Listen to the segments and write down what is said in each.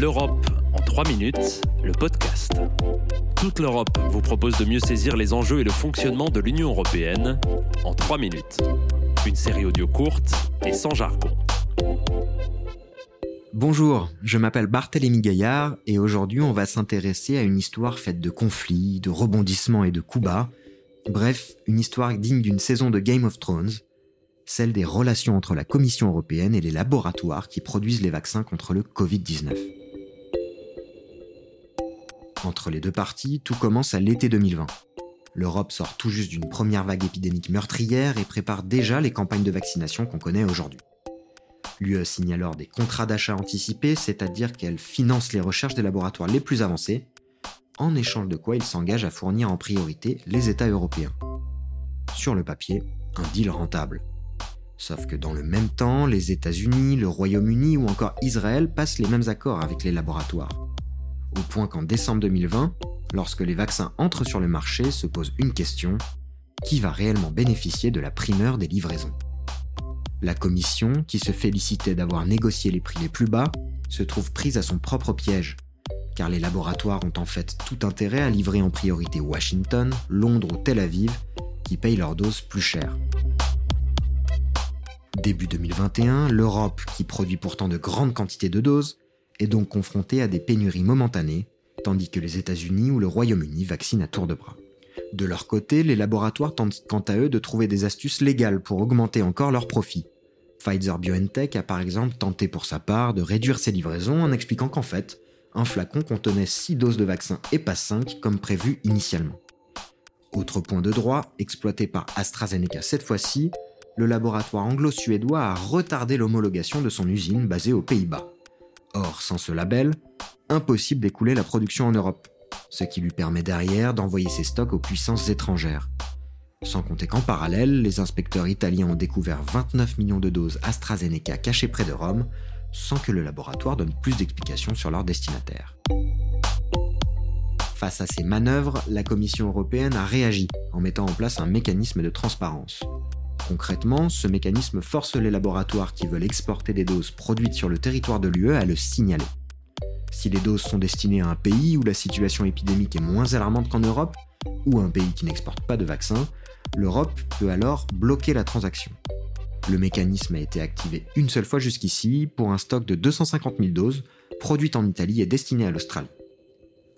L'Europe en 3 minutes, le podcast. Toute l'Europe vous propose de mieux saisir les enjeux et le fonctionnement de l'Union européenne en 3 minutes. Une série audio courte et sans jargon. Bonjour, je m'appelle Barthélémy Gaillard et aujourd'hui on va s'intéresser à une histoire faite de conflits, de rebondissements et de coups bas. Bref, une histoire digne d'une saison de Game of Thrones, celle des relations entre la Commission européenne et les laboratoires qui produisent les vaccins contre le Covid-19. Entre les deux parties, tout commence à l'été 2020. L'Europe sort tout juste d'une première vague épidémique meurtrière et prépare déjà les campagnes de vaccination qu'on connaît aujourd'hui. L'UE signe alors des contrats d'achat anticipés, c'est-à-dire qu'elle finance les recherches des laboratoires les plus avancés, en échange de quoi il s'engage à fournir en priorité les États européens. Sur le papier, un deal rentable. Sauf que dans le même temps, les États-Unis, le Royaume-Uni ou encore Israël passent les mêmes accords avec les laboratoires. Au point qu'en décembre 2020, lorsque les vaccins entrent sur le marché, se pose une question. Qui va réellement bénéficier de la primeur des livraisons? La Commission, qui se félicitait d'avoir négocié les prix les plus bas, se trouve prise à son propre piège, car les laboratoires ont en fait tout intérêt à livrer en priorité Washington, Londres ou Tel Aviv, qui payent leurs doses plus chères. Début 2021, l'Europe, qui produit pourtant de grandes quantités de doses, est donc confrontée à des pénuries momentanées, tandis que les États-Unis ou le Royaume-Uni vaccinent à tour de bras. De leur côté, les laboratoires tentent quant à eux de trouver des astuces légales pour augmenter encore leurs profits. Pfizer BioNTech a par exemple tenté pour sa part de réduire ses livraisons en expliquant qu'en fait, un flacon contenait 6 doses de vaccin et pas 5 comme prévu initialement. Autre point de droit, exploité par AstraZeneca cette fois-ci, le laboratoire anglo-suédois a retardé l'homologation de son usine basée aux Pays-Bas. Or, sans ce label, impossible d'écouler la production en Europe, ce qui lui permet derrière d'envoyer ses stocks aux puissances étrangères. Sans compter qu'en parallèle, les inspecteurs italiens ont découvert 29 millions de doses AstraZeneca cachées près de Rome, sans que le laboratoire donne plus d'explications sur leur destinataire. Face à ces manœuvres, la Commission européenne a réagi en mettant en place un mécanisme de transparence. Concrètement, ce mécanisme force les laboratoires qui veulent exporter des doses produites sur le territoire de l'UE à le signaler. Si les doses sont destinées à un pays où la situation épidémique est moins alarmante qu'en Europe, ou un pays qui n'exporte pas de vaccins, l'Europe peut alors bloquer la transaction. Le mécanisme a été activé une seule fois jusqu'ici pour un stock de 250 000 doses produites en Italie et destinées à l'Australie.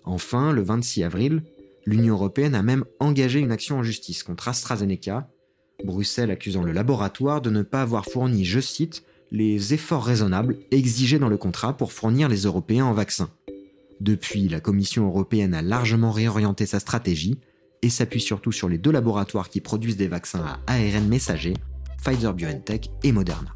Enfin, le 26 avril, l'Union européenne a même engagé une action en justice contre AstraZeneca Bruxelles accusant le laboratoire de ne pas avoir fourni, je cite, les efforts raisonnables exigés dans le contrat pour fournir les Européens en vaccins. Depuis, la Commission européenne a largement réorienté sa stratégie et s'appuie surtout sur les deux laboratoires qui produisent des vaccins à ARN messager, Pfizer BioNTech et Moderna.